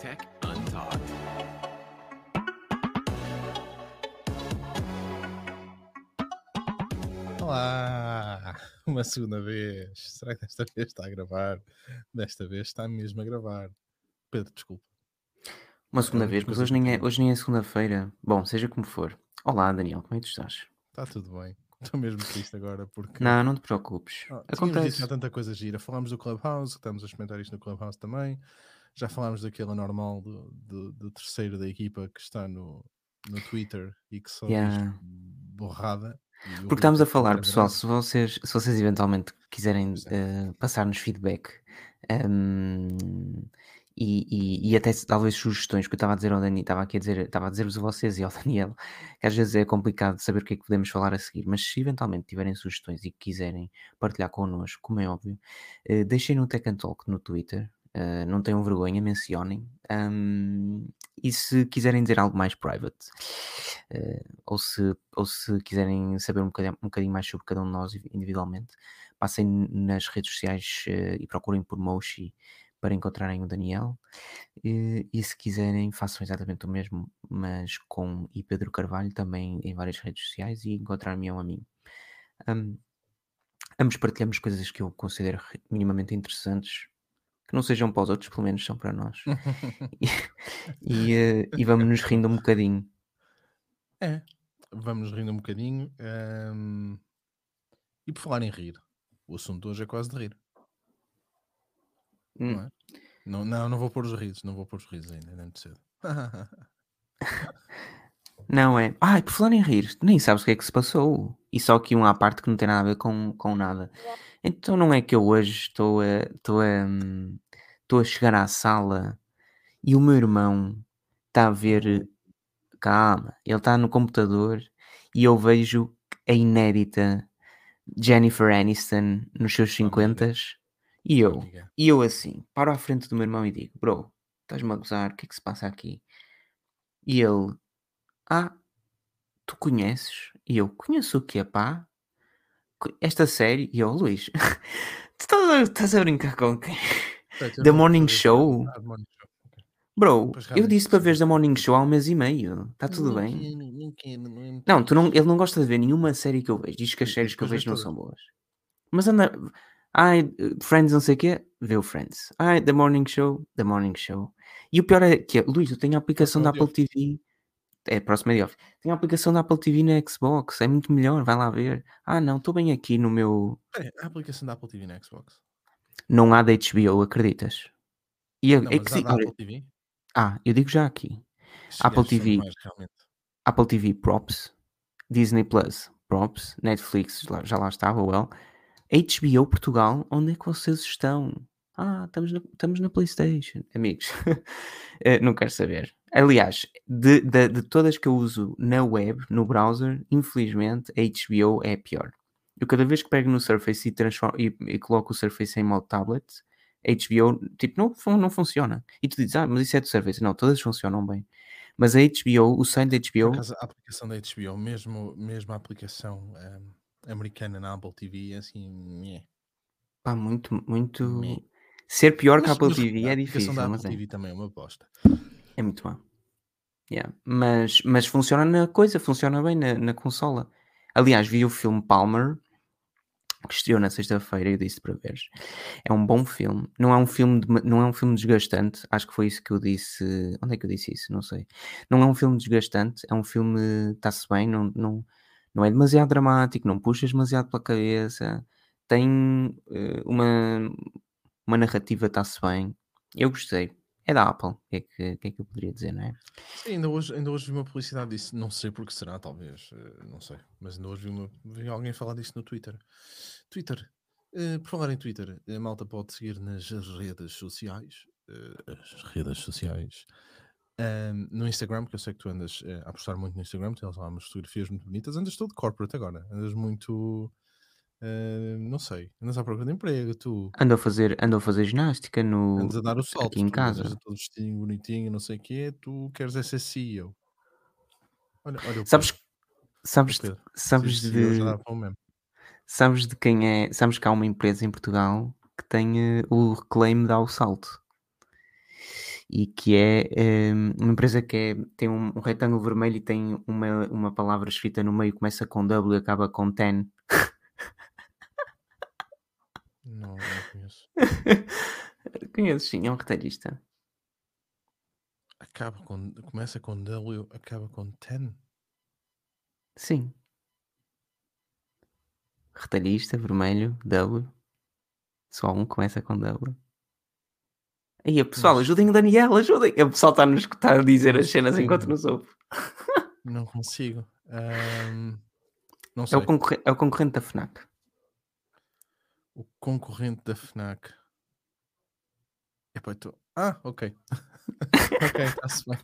Tech Untalked. Olá! Uma segunda vez. Será que desta vez está a gravar? Desta vez está mesmo a gravar. Pedro, desculpa. Uma segunda vez, mas hoje nem, é, hoje nem é segunda-feira. Bom, seja como for. Olá, Daniel, como é que tu estás? Está tudo bem. Estou mesmo triste agora porque. Não, não te preocupes. Ah, Acontece. dito já tanta coisa gira. Falámos do Clubhouse, estamos a experimentar isto no Clubhouse também. Já falámos daquele anormal do, do, do terceiro da equipa que está no, no Twitter e que só Yeah. diz borrada. Porque estamos a falar, pessoal, se vocês, se vocês eventualmente quiserem Pois é. eh, passar-nos feedback ehm, e, e- e até talvez sugestões, que eu estava a dizer ao Dani, estava aqui a dizer, estava a dizer-vos a vocês e ao Daniel, que às vezes é complicado saber o que é que podemos falar a seguir, mas se eventualmente tiverem sugestões e quiserem partilhar connosco, como é óbvio, eh, deixem no Tech and Talk no Twitter, eh, não tenham vergonha, mencionem. ehm, e se quiserem dizer algo mais private, eh, ou, se, ou se quiserem saber um bocadinho, um bocadinho mais sobre cada um de nós individualmente, passem nas redes sociais eh, e procurem por Moshi para encontrarem o Daniel. E, se quiserem, façam exatamente o mesmo, mas com e Pedro Carvalho também em várias redes sociais e encontrar-me a mim. Am- ambos partilhamos coisas que eu considero minimamente interessantes, que não sejam para os outros, pelo menos são para nós. E, e, eh, e vamos nos rindo um bocadinho. É, vamos rindo um bocadinho. ehm, E por falar em rir, o assunto hoje é quase de rir, Hum. não é? Não, não, não vou pôr os risos, não vou pôr os risos ainda, ainda é muito cedo. Não é? Ai, por falar em rir, tu nem sabes o que é que se passou. E só aqui um à parte que não tem nada a ver com, com nada. Então não é que eu hoje estou a, estou a, hum, estou a chegar à sala e o meu irmão está a ver. Calma, ele está no computador e eu vejo a inédita Jennifer Aniston nos seus Oh, amiga. 50 e eu, Amiga. e eu assim, paro à frente do meu irmão e digo: Bro, estás-me a gozar? O que é que se passa aqui? E ele, ah, tu conheces? E eu, conheço o quê, pá? Co- Esta série? E eu, Luís, tu estás a, brincar com quem? The Morning Show? Bro, eu disse para veres The Morning Show há um mês e meio. Está tudo bem? não é tu não, ele não gosta de ver nenhuma série que eu vejo. Diz que as séries que eu vês vejo não são boas. Mas anda. Ai, Friends não sei o quê, vê o Friends. Ai, The Morning Show, The Morning Show. E o pior é que, Luís, eu tenho a aplicação da Apple TV. É, próxima de off. Tenho a aplicação da Apple TV na Xbox. É muito melhor, vai lá ver. Ah, não, estou bem aqui no meu. Espera, a aplicação da Apple TV na Xbox. Não há da HBO, acreditas? E a- Não, é que sim, Apple TV? Ah, eu digo já aqui. Estes Apple são TV. realmente. Apple TV Props, Disney Plus Props, Netflix já lá estava, well, HBO Portugal, onde é que vocês estão? Ah, estamos na, estamos na PlayStation, amigos. Eh, não quero saber. Aliás, de, de, de todas que eu uso na web, no browser, infelizmente a HBO é a pior. Eu cada vez que pego no Surface e, e, e coloco o Surface em modo tablet, a HBO tipo, não, não funciona. E tu dizes, ah, mas isso é do Surface. Não, todas funcionam bem. Mas a HBO, o site da HBO, acaso, a aplicação da HBO, mesmo, mesmo a aplicação ehm, americana na Apple TV, é assim. nhé. Pá, muito, muito. Ser pior que a Mas- Apple mas TV a é aplicação difícil, da mas Apple é. TV também é uma bosta. É muito má. Yeah. Mas, mas funciona na coisa, funciona bem na, na consola. Aliás, vi o filme Palmer, que estreou na sexta-feira e eu disse para veres. É um bom filme. Não é um filme, de- não é um filme desgastante. Acho que foi isso que eu disse. Onde é que eu disse isso? Não sei. Não é um filme desgastante. É um filme. Está-se bem. Não, não, não é demasiado dramático. Não puxas demasiado pela cabeça. Tem eh, uma, uma narrativa. Está-se bem. Eu gostei. É da Apple. O que é que, que é que eu poderia dizer, não é? Sim, ainda hoje, ainda hoje vi uma publicidade disso, não sei porque será, talvez, eh, não sei, mas ainda hoje vi, uma, vi alguém falar disso no Twitter. Twitter, eh, por falar em Twitter, a malta pode seguir nas redes sociais, eh, as redes sociais, ahm, no Instagram, porque eu sei que tu andas eh, a apostar muito no Instagram, tens lá umas fotografias muito bonitas, andas todo corporate agora, andas muito, eh, não sei, andas à procura de emprego, tu Ando a fazer, ando a fazer ginástica no, andas a dar o salto, aqui em tu andas casa. todo vestidinho, bonitinho, não sei o quê, tu queres é ser CEO. Olha, olha o Sabes, Pedro. sabes, Pedro. de, sabes, de, sabes de quem é? Sabes que há uma empresa em Portugal que tem eh, o reclaim dá o salto. e que é eh, uma empresa que é- tem um, um retângulo vermelho e tem uma, uma palavra escrita no meio, começa com W e acaba com ten. Não, não conheço. Conheces, sim, é um retalhista. Acaba com, começa com W, acaba com 10. Sim. Retalhista, vermelho, W. Só um começa com W. Aí, pessoal, ajudem o Daniel, ajudem. O pessoal está a nos escutar a dizer Não as cenas enquanto nos ouve. Não consigo. Ahm, não É o, é o concorrente da FNAC. Concorrente da FNAC. Epá, tô... Ah, ok. ok, está-se bem.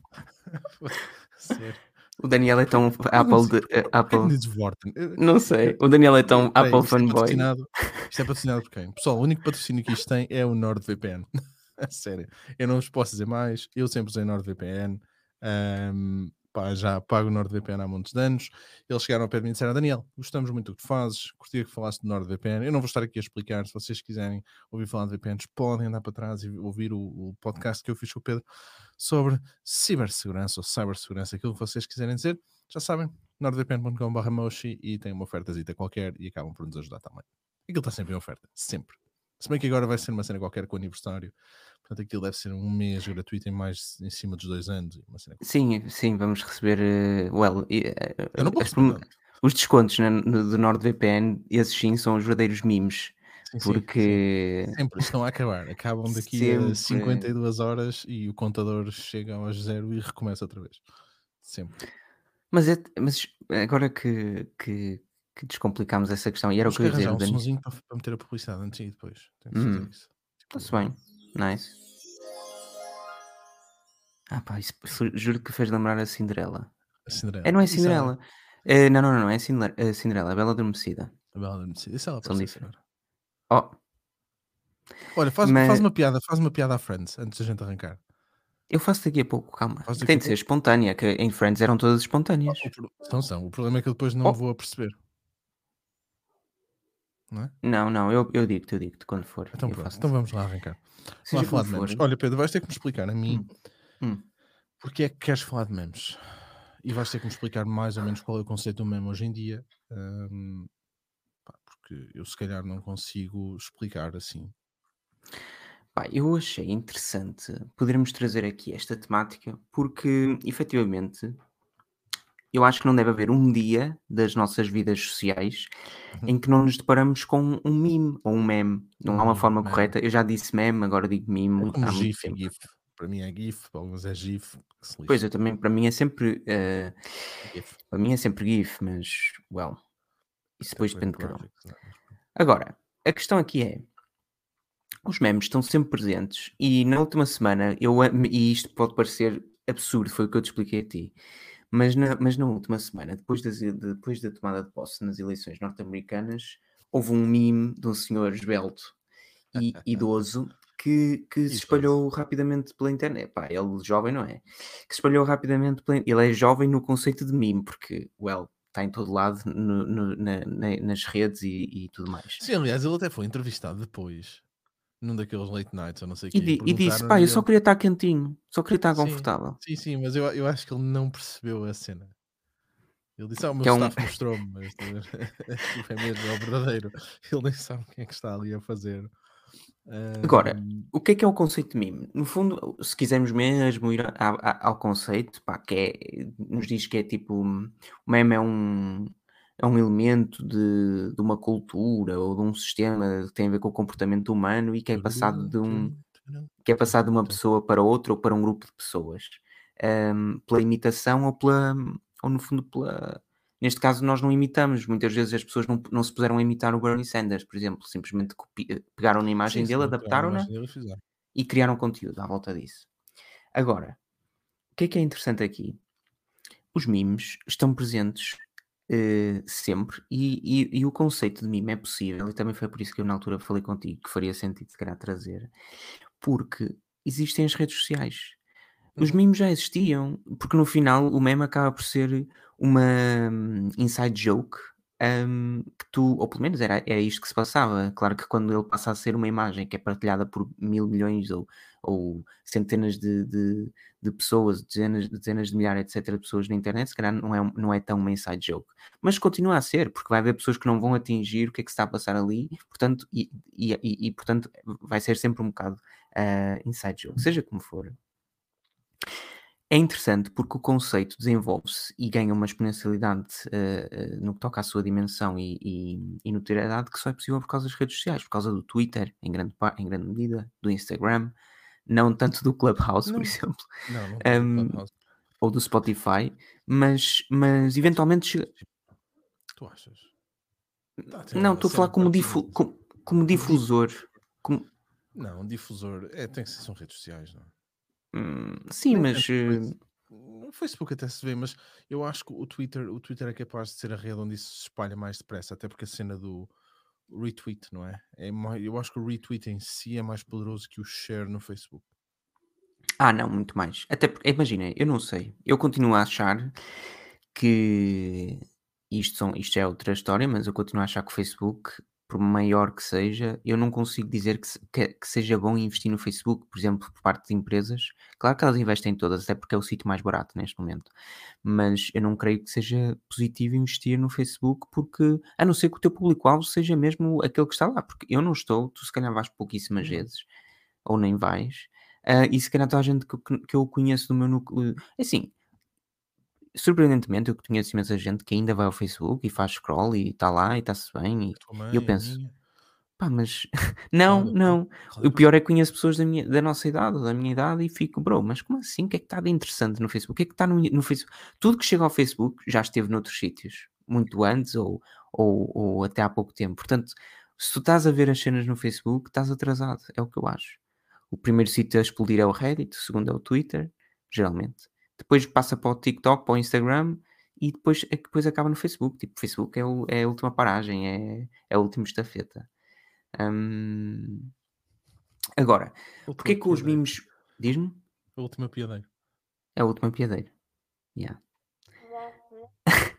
Sério. O Daniel é tão Apple de. Quem Apple. Não sei. O Daniel é tão Peraí, Apple isto é fanboy. patrocinado- Isto é patrocinado por quem? Pessoal, o único patrocínio que isto tem é o NordVPN. A sério. Eu não vos posso dizer mais. Eu sempre usei NordVPN. Ahm, pá, já pago o NordVPN há muitos anos. Eles chegaram ao pé de mim e disseram: Daniel, gostamos muito do que tu fazes. Curtia que falasse do NordVPN. Eu não vou estar aqui a explicar. Se vocês quiserem ouvir falar de VPNs, podem andar para trás e ouvir o, o podcast que eu fiz com o Pedro sobre cibersegurança ou cibersegurança, aquilo que vocês quiserem dizer. Já sabem, nordvpn.com.br moshi e tem uma ofertazita qualquer e acabam por nos ajudar também. Aquilo está sempre em oferta, sempre. Se bem que agora vai ser uma cena qualquer com aniversário, portanto aquilo deve ser um mês gratuito em mais em cima dos dois anos. Sim, sim, vamos receber. eh, well, posso as os descontos na- no, do NordVPN, esses sim são os verdadeiros memes. Sim, sim, sim. Porque. Sempre estão a acabar. Acabam daqui Sempre. a 52 horas e o contador chega aos zero e recomeça outra vez. Sempre. Mas, é, mas agora que, que, que descomplicámos essa questão, e era o que eu ia dizer, um Dani. sonzinho para, para meter a publicidade antes e depois. Temos que fazer Hum. isso. Está-se bem, nice. Ah pá, isso, juro que fez lembrar a Cinderela. A Cinderela. É, não é Cinderela. É, não, não, não, não, é Cinderela, é Cinderela, a Bela Adormecida. A Bela Adormecida. Isso ela São diferentes. Oh, Olha, faz, Mas- faz uma piada, faz uma piada à Friends antes da gente arrancar. eu faço daqui a pouco, calma. Tem a de ser espontânea, que em Friends eram todas espontâneas. Então são. O problema é que eu depois não Oh. vou a perceber. Não é? Não, não, eu, eu digo-te, eu digo-te quando for. Então pronto, então vamos lá arrancar. Vamos lá falar de memes. for. Olha, Pedro, vais ter que me explicar a mim Hum. Hum. porque é que queres falar de memes. E vais ter que me explicar mais ou menos qual é o conceito do meme hoje em dia. hum, pá, porque eu se calhar não consigo explicar assim. Pá, eu achei interessante podermos trazer aqui esta temática porque, efetivamente, eu acho que não deve haver um dia das nossas vidas sociais Uhum. em que não nos deparamos com um meme ou um meme. Não Um há uma meme, forma meme. correta. Eu já disse meme, agora digo meme É muito GIF tempo. GIF. Para mim é GIF, para alguns é GIF. Pois, eu também, para mim é sempre, GIF. para mim é sempre GIF, mas, well, isso depois É depende de cada um. é? Agora, a questão aqui é: os memes estão sempre presentes e na última semana, eu, e isto pode parecer absurdo, foi o que eu te expliquei a ti, mas na, mas na última semana, depois, das, depois da tomada de posse nas eleições norte-americanas, houve um meme de um senhor esbelto e idoso que, que se espalhou rapidamente pela internet. Pá, ele jovem não é? Que se espalhou rapidamente pela Ele é jovem no conceito de meme, porque, well, está em todo lado no- no- na- na- nas redes e, e tudo mais. Sim, aliás, ele até foi entrevistado depois, num daqueles late nights ou não sei o E, quê. di- e disse, pá, eu e só queria estar quentinho, só queria estar Sim. confortável. Sim, sim, mas eu, eu acho que ele não percebeu a cena. Ele disse, ah, o meu Que é um- staff mostrou-me, mas tipo, é mesmo, é o verdadeiro. Ele nem sabe quem é que está ali a fazer. Agora, O que é que é o conceito de meme? No fundo, se quisermos mesmo ir a- a- ao conceito, pá, que é, nos diz que é tipo, o meme é um, é um elemento de, de uma cultura ou de um sistema que tem a ver com o comportamento humano e que é passado de um, que é passado de uma pessoa para outra ou para um grupo de pessoas Ahm, pela imitação ou pela ou no fundo pela neste caso nós não imitamos. Muitas vezes as pessoas não, não se puseram a imitar o Bernie Sanders por exemplo simplesmente copi- pegaram na imagem sim, dele adaptaram-na e e criaram conteúdo à volta disso. Agora o que é que é interessante aqui? Os memes estão presentes eh, sempre e, e- e o conceito de meme é possível e também foi por isso que eu na altura falei contigo que faria sentido se calhar trazer porque existem as redes sociais os Uhum. memes já existiam, porque no final o meme acaba por ser uma hum, inside joke hum, que tu, ou pelo menos era, era isto que se passava. Claro que quando ele passa a ser uma imagem que é partilhada por mil milhões ou, ou centenas de, de, de pessoas, dezenas, dezenas de milhares, etc., de pessoas na internet, se calhar não é, não é tão uma inside joke. Mas continua a ser, porque vai haver pessoas que não vão atingir o que é que se está a passar ali, portanto, e, e, e, e portanto vai ser sempre um bocado uh, inside joke, seja como for. É interessante porque o conceito desenvolve-se e ganha uma exponencialidade uh, uh, no que toca à sua dimensão e, e, e notoriedade que só é possível por causa das redes sociais, por causa do Twitter, em grande, em grande medida, do Instagram, não tanto do Clubhouse, Não, por exemplo, não, não um, Clubhouse. ou do Spotify, mas, mas eventualmente chega- Tu achas? Tá, Não, estou a falar como, difu como, como difusor. Como, Não, um difusor. É, tem que ser, são redes sociais, não é? Hum, sim, Nem mas eh, No Facebook até se vê, mas eu acho que o Twitter, o Twitter é capaz de ser a rede onde isso se espalha mais depressa, até porque a cena do retweet, não é? é mais, eu acho que o retweet em si é mais poderoso que o share no Facebook. Ah, não, muito mais. Até porque, imagina, eu não sei. Eu continuo a achar que isto, são, isto é outra história, mas eu continuo a achar que o Facebook, por maior que seja, eu não consigo dizer que, que- que seja bom investir no Facebook, por exemplo, por parte de empresas. Claro que elas investem em todas, até porque é o sítio mais barato neste momento. Mas eu não creio que seja positivo investir no Facebook, porque a não ser que o teu público-alvo seja mesmo aquele que está lá. Porque eu não estou, tu se calhar vais pouquíssimas Uhum. vezes, ou nem vais. Ah, e se calhar toda a gente que, eu- que eu conheço do meu núcleo. Assim, surpreendentemente, eu conheço imensa gente que ainda vai ao Facebook e faz scroll e está lá e está-se bem. E, mãe, e eu penso, pá, mas não, não. O pior é que conheço pessoas da, minha, da nossa idade, ou da minha idade, e fico, bro, mas como assim? O que é que está de interessante no Facebook? O que é que está no, no Facebook? Tudo que chega ao Facebook já esteve noutros sítios, muito antes ou, ou, ou até há pouco tempo. Portanto, se tu estás a ver as cenas no Facebook, estás atrasado, é o que eu acho. O primeiro sítio a explodir é o Reddit, o segundo é o Twitter, geralmente. Depois passa para o TikTok, para o Instagram e depois, é que depois acaba no Facebook. Tipo, Facebook é, o- é a última paragem, é, é a última estafeta. Hum, Agora, última porquê que os mimos. Diz-me? A última piadeira. É a última piadeira. Yeah.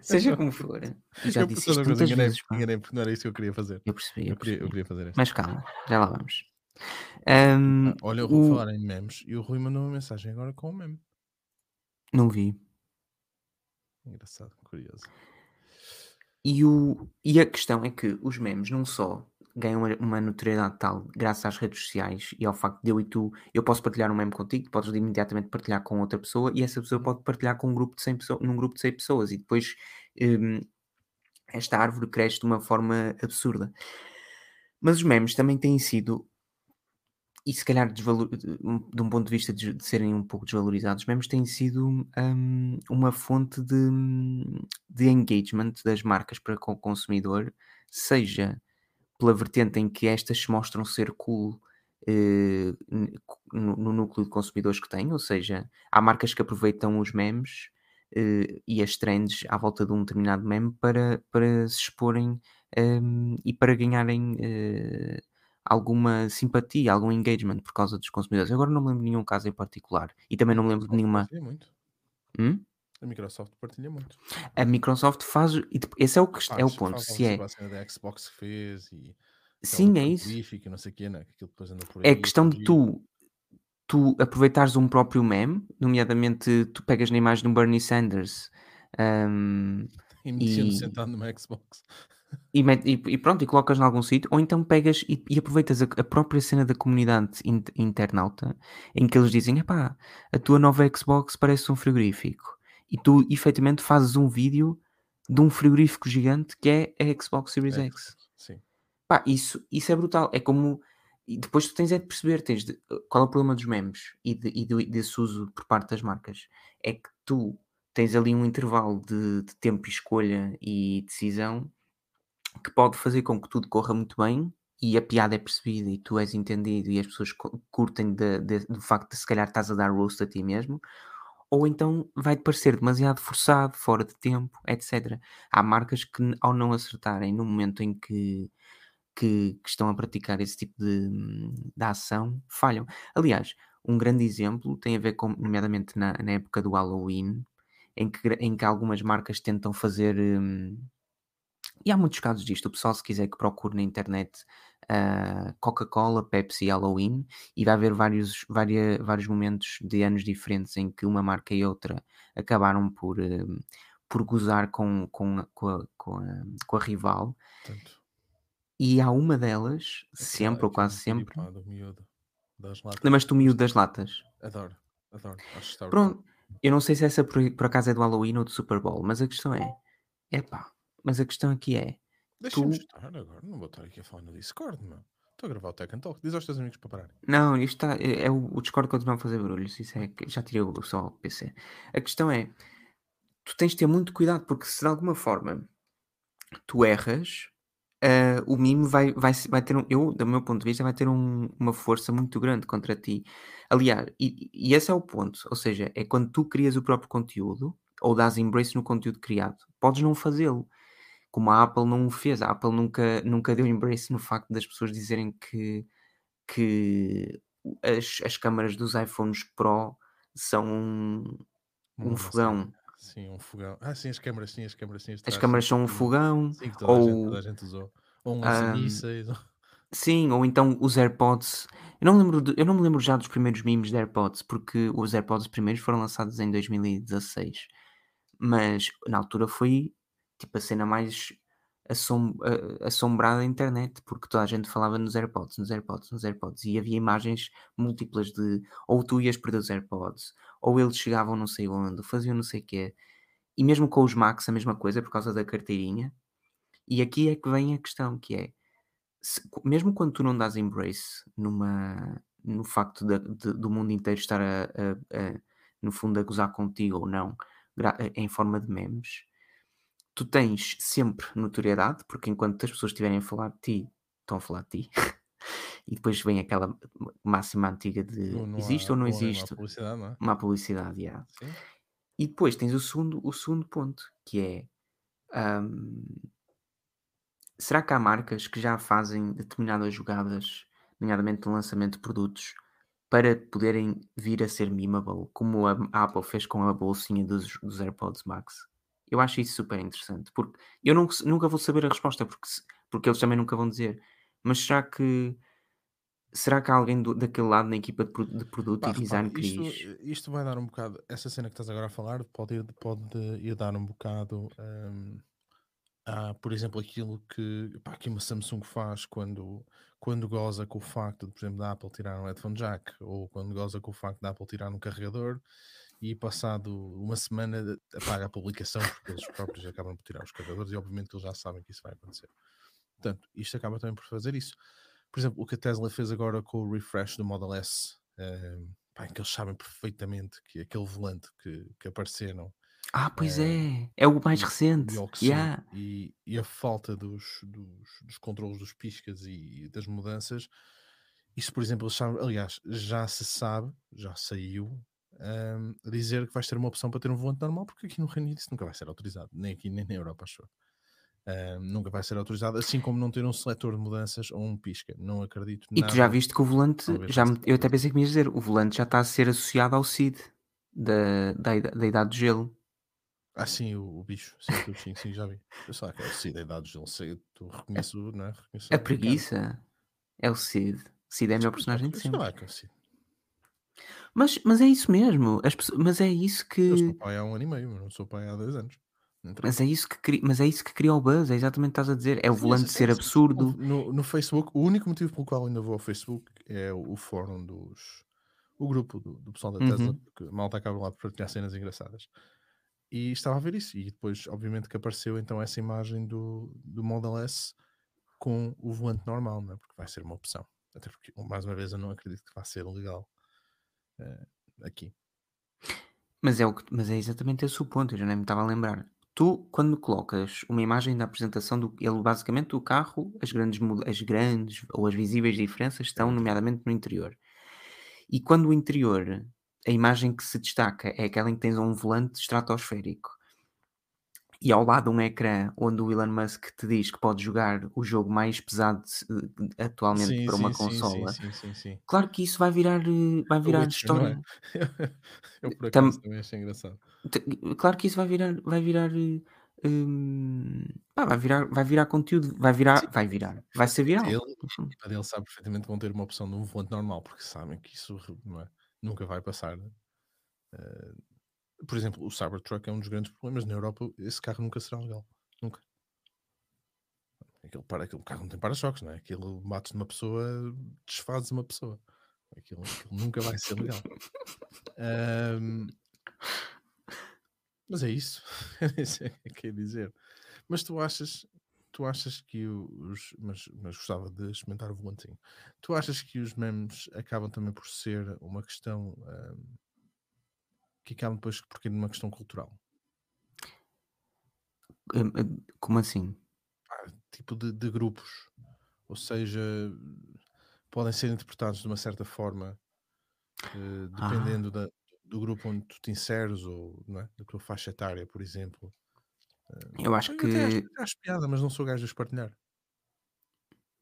Seja como for. Já eu disse isto muitas enganei, vezes. enganei, porque não era isso que eu queria fazer. Eu percebi, eu Eu queria, eu queria fazer isso. Mas calma, já lá vamos. Ah, olha, eu vou o- falar em memes e o Rui mandou uma mensagem agora com um meme. Não vi. Engraçado, curioso. E, o, e a questão é que os memes não só ganham uma, uma notoriedade tal graças às redes sociais e ao facto de eu e tu, eu posso partilhar um meme contigo, podes imediatamente partilhar com outra pessoa e essa pessoa pode partilhar com um grupo de 100 pessoas, num grupo de 100 pessoas e depois hum, esta árvore cresce de uma forma absurda. Mas os memes também têm sido, e se calhar de um ponto de vista de, serem um pouco desvalorizados, os memes têm sido hum, uma fonte de, de engagement das marcas para com o consumidor, seja pela vertente em que estas se mostram ser cool eh, no, no núcleo de consumidores que têm, ou seja, há marcas que aproveitam os memes eh, e as trends à volta de um determinado meme para, para se exporem hum, e para ganharem eh, alguma simpatia, algum engagement por causa dos consumidores. Agora não me lembro de nenhum caso em particular e também não me lembro de nenhuma. Partilha muito. Hum? A Microsoft partilha muito. A Microsoft faz. Esse é o, que, é o Faz- ponto. faz Se é. a cena da Xbox fez e Sim, aquela é isso. não sei quê, né? aquilo depois anda por É aí, questão de tu, tu aproveitares um próprio meme, nomeadamente tu pegas na imagem de um Bernie Sanders hum, E metia-me e- sentado numa Xbox. E, e- e pronto, e colocas em algum sítio, ou então pegas e, e aproveitas a, a própria cena da comunidade in- internauta em que eles dizem: epá, a tua nova Xbox parece um frigorífico, e tu efetivamente fazes um vídeo de um frigorífico gigante que é a Xbox Series É, X. Sim. Pá, isso, isso é brutal. É como. E depois tu tens é de perceber tens de- qual é o problema dos memes e, de, e do- desse uso por parte das marcas. É que tu tens ali um intervalo de, de tempo e escolha e decisão que pode fazer com que tudo corra muito bem e a piada é percebida e tu és entendido e as pessoas cu- curtem de- de- do facto de se calhar estás a dar roast a ti mesmo, ou então vai-te parecer demasiado forçado, fora de tempo, etc. Há marcas que, ao não acertarem no momento em que, que, que estão a praticar esse tipo de, de ação, falham. Aliás, um grande exemplo tem a ver com, nomeadamente na, na época do Halloween, em que, em que algumas marcas tentam fazer. hum, e há muitos casos disto. O pessoal, se quiser que procure na internet ah, Coca-Cola, Pepsi, Halloween, e vai haver vários, várias, vários momentos de anos diferentes em que uma marca e outra acabaram por, hum, por gozar com, com, a- com, a, com, a, com a rival. E há uma delas, aquela- sempre ou aquele quase sempre. pá, do miúdo, das latas. Lembras-te do miúdo das latas? Adoro, adoro. Pronto, eu não sei se essa por, por acaso é do Halloween ou do Super Bowl, mas a questão é, epá, mas a questão aqui é, Deixa-me tu- estar agora. Não vou estar aqui a falar no Discord, meu. Estou a gravar o Tech and Talk. Diz aos teus amigos para parar. não, isto está, é, é o, o Discord continua a fazer barulhos, isso é que já tirei o, só o PC. A questão é, tu tens de ter muito cuidado, porque se de alguma forma tu erras, ah, o mime vai, vai, vai ter um, eu, do meu ponto de vista, vai ter um- uma força muito grande contra ti. Aliás, e, e esse é o ponto, ou seja, é quando tu crias o próprio conteúdo, ou dás embrace no conteúdo criado, podes não fazê-lo. Como a Apple não o fez, a Apple nunca, nunca deu embrace no facto das pessoas dizerem que, que as, as câmaras dos iPhones Pro são um, um fogão. Sim, um fogão. Ah, sim, as câmaras, sim, as câmaras, sim. As trás, câmaras são um fogão, Sim, que toda, a gente, ou toda a gente usou. Ou um lança-mísseis. Sim, ou então os AirPods. Eu não, lembro de- eu não me lembro já dos primeiros memes de AirPods, porque os AirPods primeiros foram lançados em 2016. Mas na altura foi tipo a cena mais assom- assombrada da internet, porque toda a gente falava nos AirPods, nos AirPods, nos AirPods, e havia imagens múltiplas de ou tu ias perder os AirPods, ou eles chegavam não sei onde, faziam não sei o quê. E mesmo com os Max a mesma coisa, por causa da carteirinha. E aqui é que vem a questão, que é se- mesmo quando tu não dás embrace numa, no facto da- de- do mundo inteiro estar a, a- a, no fundo a gozar contigo ou não, em forma de memes, tu tens sempre notoriedade, porque enquanto as pessoas estiverem a falar de ti, estão a falar de ti. e depois vem aquela máxima antiga de Não, não existe há, ou não não há má existe publicidade, não é? uma publicidade. yeah. E depois tens o segundo, o segundo ponto, que é hum, será que há marcas que já fazem determinadas jogadas, nomeadamente no lançamento de produtos, para poderem vir a ser memeable, como a a Apple fez com a bolsinha dos, dos AirPods Max? Eu acho isso super interessante, porque eu não- nunca vou saber a resposta, porque, porque eles também nunca vão dizer. Mas será que será que há alguém do- daquele lado na equipa de, de produto Pá, e design repara, que isto, diz? isto vai dar um bocado. Essa cena que estás agora a falar pode ir, pode ir dar um bocado hum, a, por exemplo, aquilo que, pá, que uma Samsung faz quando, quando goza com o facto de, por exemplo, da Apple tirar um headphone jack, ou quando goza com o facto da Apple tirar um carregador e passado uma semana apaga a publicação porque eles próprios acabam por tirar os carregadores e obviamente eles já sabem que isso vai acontecer. Portanto, isto acaba também por fazer isso. Por exemplo, o que a Tesla fez agora com o refresh do Model S, eh, pá, em que eles sabem perfeitamente que aquele volante que, que apareceram Ah, pois eh, é, é o mais e, recente. e Yeah. e, e a falta dos, dos, dos controles dos piscas e das mudanças, isso, por exemplo, eles sabem, aliás, já se sabe, já saiu, ehm, dizer que vais ter uma opção para ter um volante normal, porque aqui no Reino Unido isso nunca vai ser autorizado, nem aqui nem na Europa, acho eu. Ehm, nunca vai ser autorizado, assim como não ter um seletor de mudanças ou um pisca. Não acredito E tu já nada. viste que o volante, já me- eu até pensei que me ias dizer, o volante já está a ser associado ao CID da, da, da idade do gelo. Ah, sim, o, o bicho, sim, sim, sim, já vi. Eu sei que é o Cid, idade dele, sei, tu reconheço, não é? Reconheço A cara. preguiça é o Cid. Cid é a melhor Mas personagem de sei sempre. lá que é o Cid. Mas, mas é isso mesmo. As pessoas, mas é isso Eu sou que. pai há um ano e meio, mas não sou pai há dois anos. Mas é isso que cria, mas é isso que cria o buzz, é exatamente o que estás a dizer. É o Sim, volante sim, ser absurdo. No, no Facebook, o único motivo pelo qual ainda vou ao Facebook é o, o fórum dos. o grupo do, do pessoal da Tesla, Uhum. a malta acaba lá por partilhar cenas engraçadas. E estava a ver isso, e depois, obviamente, que apareceu então essa imagem do, do Model S com o volante normal, não é? porque vai ser uma opção. Até porque, mais uma vez, eu não acredito que vá ser legal eh, aqui. Mas é, o que, mas é exatamente esse o ponto, eu já nem me estava a lembrar. Tu, quando colocas uma imagem da apresentação do ele, basicamente o carro, as grandes, as grandes ou as visíveis diferenças estão, nomeadamente, no interior. E quando o interior, a imagem que se destaca é aquela em que tens um volante estratosférico. E ao lado um ecrã onde o Elon Musk te diz que pode jogar o jogo mais pesado eh, atualmente Sim, para uma sim, consola, sim, sim, sim. claro que isso vai virar, eh, vai virar Witcher, é? história. Eu por Tam acaso também achei engraçado. Claro que isso vai virar vai virar, eh, hum, pá, vai virar vai virar conteúdo, vai virar vai virar, vai ser viral. ele equipa dele sabe perfeitamente que vão ter uma opção de um volante normal, porque sabem que isso é, nunca vai passar. eh, por exemplo, o Cybertruck é um dos grandes problemas na Europa. Esse carro nunca será legal. Nunca. Aquele, para, aquele carro não tem para-choques, não é? Aquilo bates numa pessoa, desfazes uma pessoa. Aquilo, aquilo nunca vai ser legal. Ahm, mas é isso. Eu nem sei o que é que é dizer. Mas tu achas, tu achas que os. Mas, mas gostava de experimentar o volantinho. Tu achas que os memes acabam também por ser uma questão. ahm, que acabam depois por cair numa questão cultural? Hum, hum, como assim? Pá, tipo de, de grupos. Ou seja, podem ser interpretados de uma certa forma, eh, Ah, dependendo da- do grupo onde tu te inseres, ou não é? da tua faixa etária, por exemplo. eu acho Eu acho, que até acho piada, mas não sou gajo de os partilhar.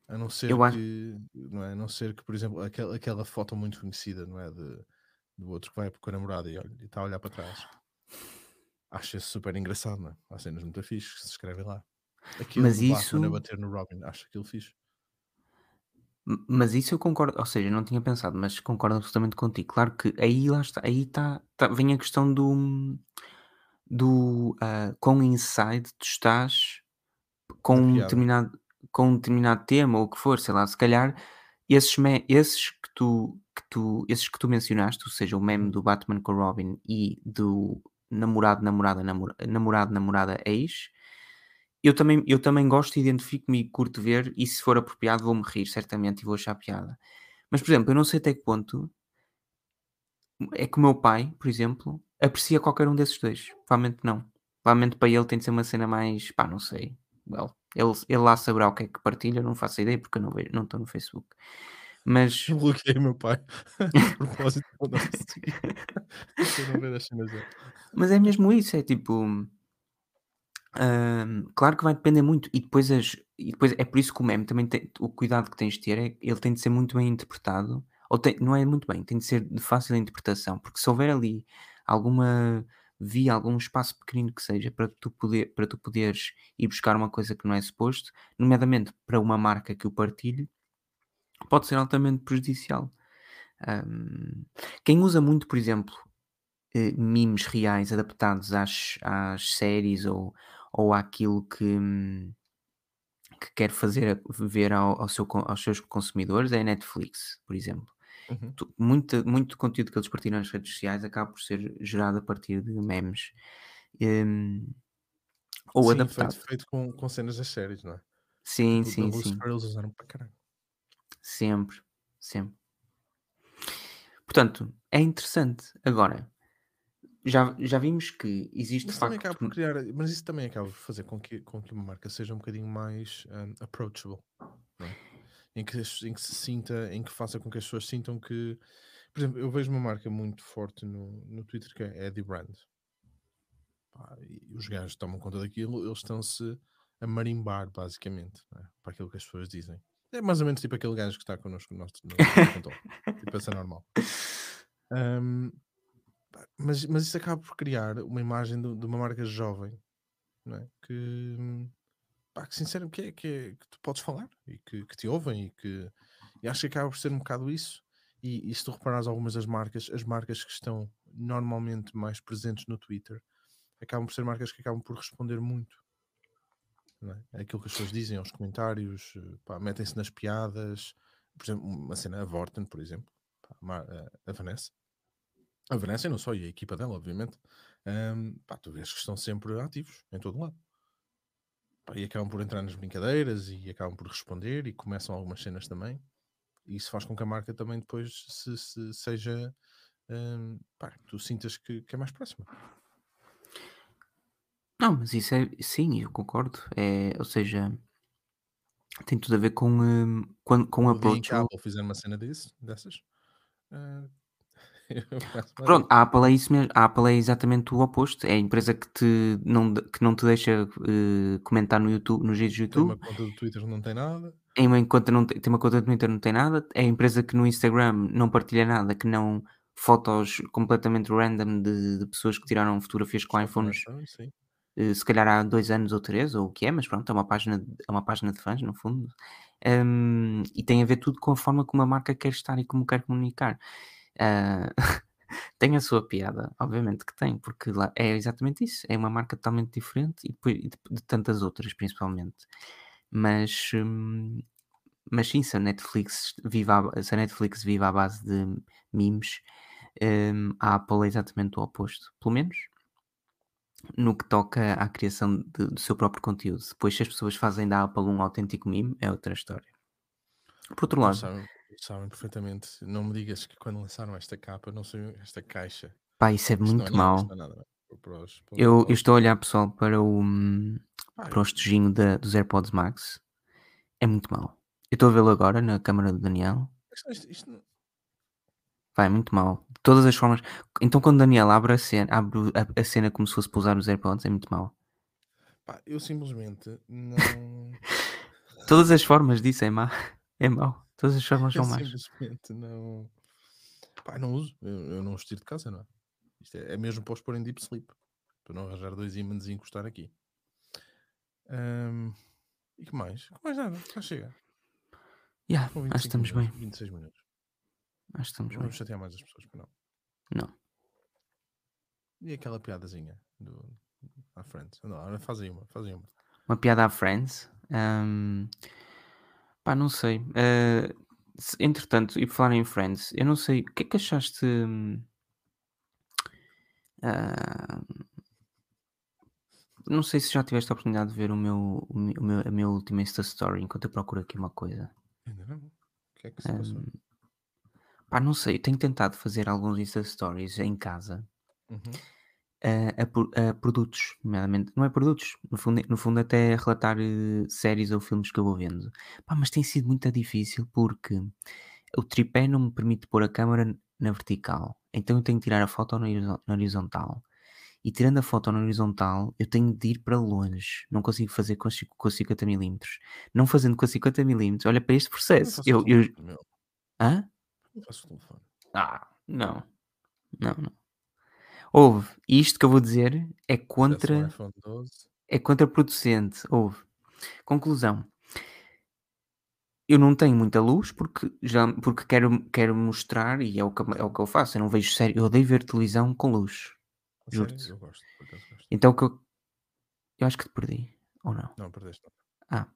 A não ser eu acho que, não é? A não ser que, por exemplo, aquela, aquela foto muito conhecida, não é? De, do outro que vai com a namorada e olha, e está a olhar para trás. Acho isso super engraçado, não é? Há cenas muito fixes que se escrevem lá. Aquele mas Batman a isso bater no Robin, acho aquilo fixe. Mas isso eu concordo, ou seja, não tinha pensado, mas concordo absolutamente contigo. Claro que aí lá está, aí está tá vem a questão do do, ah, quão inside tu estás com um determinado com um determinado tema ou o que for, sei lá, se calhar esses esses tu que tu esses que tu mencionaste, ou seja, o meme do Batman com Robin e do namorado, namorada, namora namorado, namorada, ex, eu também eu também gosto, identifico-me e curto ver e se for apropriado vou-me rir certamente e vou achar piada. Mas, por exemplo, eu não sei até que ponto é que o meu pai, por exemplo, aprecia qualquer um desses 2. Provavelmente não. Provavelmente para ele tem de ser uma cena mais, pá, não sei. Well, ele, ele lá saberá o que é que partilha, não faço ideia porque eu não estou no Facebook. Mas, Eu bloqueei meu pai. De propósito para não ver as cenas dele. mas é mesmo isso, é tipo, hum, claro que vai depender muito. E depois, as, e depois é por isso que o meme também tem, o cuidado que tens de ter é que ele tem de ser muito bem interpretado, ou tem, não é muito bem, tem de ser de fácil interpretação, porque se houver ali alguma via, algum espaço pequenino que seja para tu, poder, para tu poderes ir buscar uma coisa que não é suposto, nomeadamente para uma marca que o partilhe, pode ser altamente prejudicial. Hum, quem usa muito, por exemplo, eh, memes reais adaptados às, às séries ou, ou àquilo que, hum, que quer fazer ver ao, ao seu aos seus consumidores é a Netflix, por exemplo. Uhum. Muito, muito conteúdo que eles partilham nas redes sociais acaba por ser gerado a partir de memes. Hum, ou Sim, adaptado. feito, feito com, com cenas das séries, não é? Sim, Tipo, da sim, sim. Eles usaram para caralho. Sempre, sempre. Portanto, é interessante. Agora, já, já vimos que existe Isso também facto. acaba por criar, mas isso também acaba por fazer com que, com que uma marca seja um bocadinho mais um, approachable, é? em, que, em que se sinta, em que faça com que as pessoas sintam que, por exemplo, eu vejo uma marca muito forte no, no Twitter que é Eddie Brand. Pá, e os gajos tomam conta daquilo, eles estão-se a marimbar, basicamente, é? para aquilo que as pessoas dizem. É mais ou menos tipo aquele gajo que está connosco no nosso no nosso controle. tipo, essa é normal. Um, mas, mas isso acaba por criar uma imagem de, de uma marca jovem, é? Que, pá, que sinceramente que, é, que, é- que tu podes falar e que, que te ouvem e que e acho que acaba por ser um bocado isso. E, e se tu reparares algumas das marcas, as marcas que estão normalmente mais presentes no Twitter acabam por ser marcas que acabam por responder muito. É? É Aquilo que as pessoas dizem aos comentários, eh, metem-se nas piadas. Por exemplo, uma cena, a Vorten, por exemplo, pá, a a Vanessa, a Vanessa e não só, e a equipa dela, obviamente, hum, pá, tu vês que estão sempre ativos em todo lado. Pá, e acabam por entrar nas brincadeiras e acabam por responder e começam algumas cenas também. E isso faz com que a marca também depois se, se- seja. hum, pá, tu sintas que, que é mais próxima. Não, mas isso é. Sim, eu concordo. É, ou seja, tem tudo a ver com, hum, com, com o que a approach. Apple fizer uma cena desse, dessas, mais Pronto, a Apple é isso mesmo. A Apple é exatamente o oposto. É a empresa que, te não, que não te deixa eh, comentar no YouTube, nos vídeos do Tem uma YouTube. conta do Twitter, não tem nada. Em uma conta não tem, tem uma conta no Twitter, não tem nada. É a empresa que no Instagram não partilha nada, que não fotos completamente random de, de pessoas que tiraram fotografias com iPhones, sim. Eh, se calhar há dois anos ou três, ou o que é, mas pronto, é uma página, é uma página de fãs, no fundo. Hum, e tem a ver tudo com a forma como a marca quer estar e como quer comunicar. Ah, tem a sua piada, obviamente que tem, porque lá é exatamente isso. É uma marca totalmente diferente e de, de tantas outras, principalmente. Mas, hum, mas sim, se a Netflix vive à, se a Netflix vive à base de memes, hum, a Apple é exatamente o oposto. Pelo menos no que toca à criação de- do seu próprio conteúdo. Depois, se as pessoas fazem da Apple um autêntico meme, é outra história. Por outro lado, sabem, sabem perfeitamente. Não me digas que quando lançaram esta capa, não sei esta caixa. pá, isso é não muito não é nada. não é? Os- Eu, eu estou a olhar, pessoal, para o, Pá, para o estejinho da- dos AirPods Max. É muito mau. Eu estou a vê-lo agora na câmara do Daniel. isto- isto- Vai, muito mal. De todas as formas. Então, quando Daniel abre a cena, abre a, a cena como se fosse para usar os AirPods, é muito mal. pá, eu simplesmente não. Todas as formas disso é má. É mau. Todas as formas eu são más. simplesmente não. Pá, não uso. Eu, eu não os tiro de casa, não é? Isto é, é mesmo para os pôr em deep sleep. Para não arranjar dois ímãs e encostar aqui. Ahm, e que mais? Que mais nada? Já chega. Yeah, acho que 25 estamos minutos, bem. 26 minutos. Acho que estamos Não bem. vamos chatear mais as pessoas, não. Não. E aquela piadazinha do à frente? Não, olha, faz aí uma, faz aí uma. Uma piada à Friends. Ahm, pá, não sei. Se- entretanto, e por falar em Friends, eu não sei. O que é que achaste. ah, não sei se já tiveste a oportunidade de ver o meu, o meu, a minha última Insta Story enquanto eu procuro aqui uma coisa. Ainda não? O que é que se passou? Pá, não sei. Eu tenho tentado fazer alguns Insta Stories em casa Uhum. a, a pro- a produtos, nomeadamente, não é produtos, no fundo, no fundo até a relatar eh, séries ou filmes que eu vou vendo. Pá, mas tem sido muito difícil porque o tripé não me permite pôr a câmera na vertical, então eu tenho que tirar a foto na, horizo- na horizontal. E tirando a foto na horizontal, eu tenho de ir para longe. Não consigo fazer com, com 50mm. Não fazendo com 50mm, olha para este processo. Eu, eu... Hã? Não faço o telefone. Ah, não. Não, não. Houve. Isto que eu vou dizer é contra iPhone 12, é contraproducente. Houve. Conclusão. Eu não tenho muita luz porque, já, porque quero, quero mostrar e é o, que, é o que eu faço. Eu não vejo sério. Eu odeio ver televisão com luz. Juro-te. eu gosto, acaso gosto. Então que eu. Eu acho que te perdi. Ou não? Não, perdeste. Ah.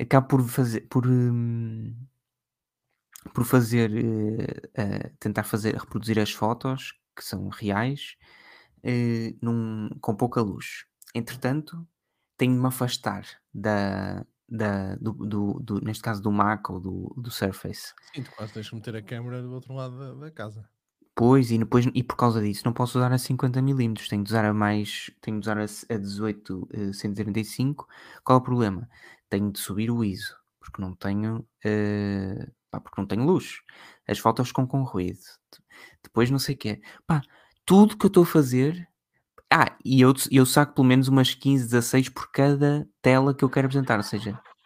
Acabo por fazer. Por, hum, por fazer. eh, eh, tentar fazer. reproduzir as fotos que são reais eh, num- com pouca luz. Entretanto, tenho de me afastar da, da, do, do- do- neste caso do Mac ou do, do Surface. Sim, tu quase meter a câmera do outro lado da, da casa. Pois, e, depois, e por causa disso não posso usar a 50mm, tenho de usar a mais, tenho de usar a, a 18 eh, 135. Qual é o problema? Tenho de subir o ISO, porque não tenho, eh, pá, porque não tenho luz. As fotos ficam com ruído. Depois não sei o quê. Pá, tudo que eu estou a fazer. Ah, e eu, eu saco pelo menos umas 15, 16 por cada tela que eu quero apresentar. Ou seja,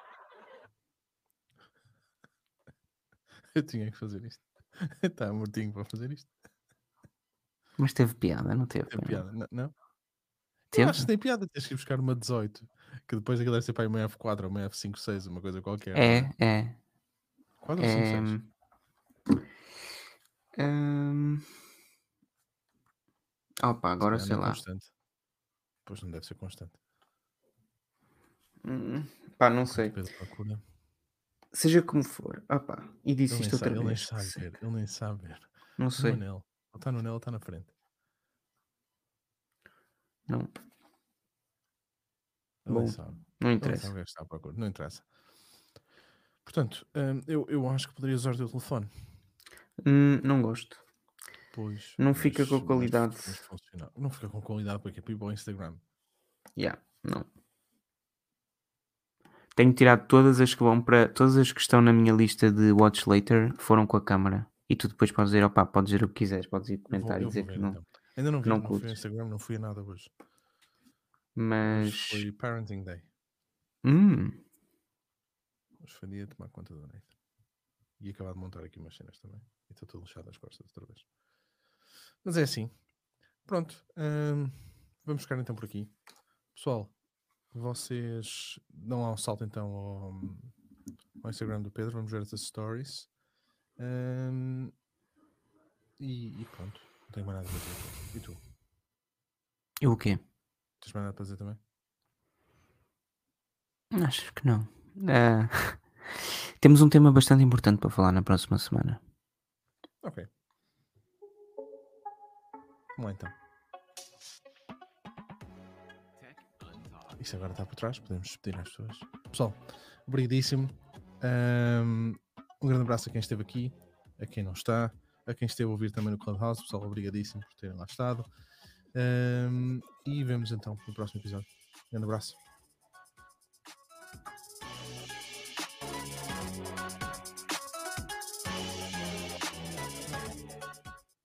Eu tinha que fazer isto. Está mortinho para fazer isto. mas teve piada, não teve? Não? piada. Não? não? Eu Teve? acho que tem piada. Tens que ir buscar uma 18. Que depois aquilo deve ser para uma F4 ou uma F56, uma coisa qualquer. não É, é. 4 ou 5, é 6? hum, Opa, agora sei lá. Constante. Pois não deve ser constante. Hum, Pá, não sei. Seja como for. Opa, e Ele disse isto sabe, outra ele nem vez. sabe ver. Ele nem sabe ver. Não sei. anel. Está no anel, ele está na frente. Não, Ele Bom, nem sabe. não interessa. sabe o que é que está à procura. Não interessa. Portanto, hum, eu, eu acho que poderia usar o teu telefone. Hum, não gosto. Pois. Não fica com a mas- qualidade. mas. Não fica com qualidade para quê? Para o Instagram. Yeah, não. Tenho tirado todas as que vão para. Todas as que estão na minha lista de watch later foram com a câmara. E tu depois podes dizer, opá, podes dizer o que quiseres, podes ir Eu vou, comentar e dizer vou que ver não, então. Ainda não vi, não não fui curtes. Instagram, não fui a nada hoje. Hoje Mas. foi Parenting Day. Hum, Hoje foi dia de tomar conta do Nathan. E acabar de montar aqui umas cenas também. E estou todo lixado das costas outra vez. Mas é assim. Pronto. hum, vamos ficar então por aqui. Pessoal, vocês dão lá um salto então ao, ao Instagram do Pedro. Vamos ver essas stories. Hum, e, e pronto. Não tenho mais nada a dizer. E tu? e o quê? Tens mais nada para dizer também? Acho que não. Ah, temos um tema bastante importante para falar na próxima semana. Ok. Vamos então. Isso agora está por trás, podemos despedir as pessoas. Pessoal, obrigadíssimo. Um, um grande abraço a quem esteve aqui, a quem não está, a quem esteve a ouvir também no Clubhouse. Pessoal, obrigadíssimo por terem lá estado. Um, e vemos então no próximo episódio. Grande abraço.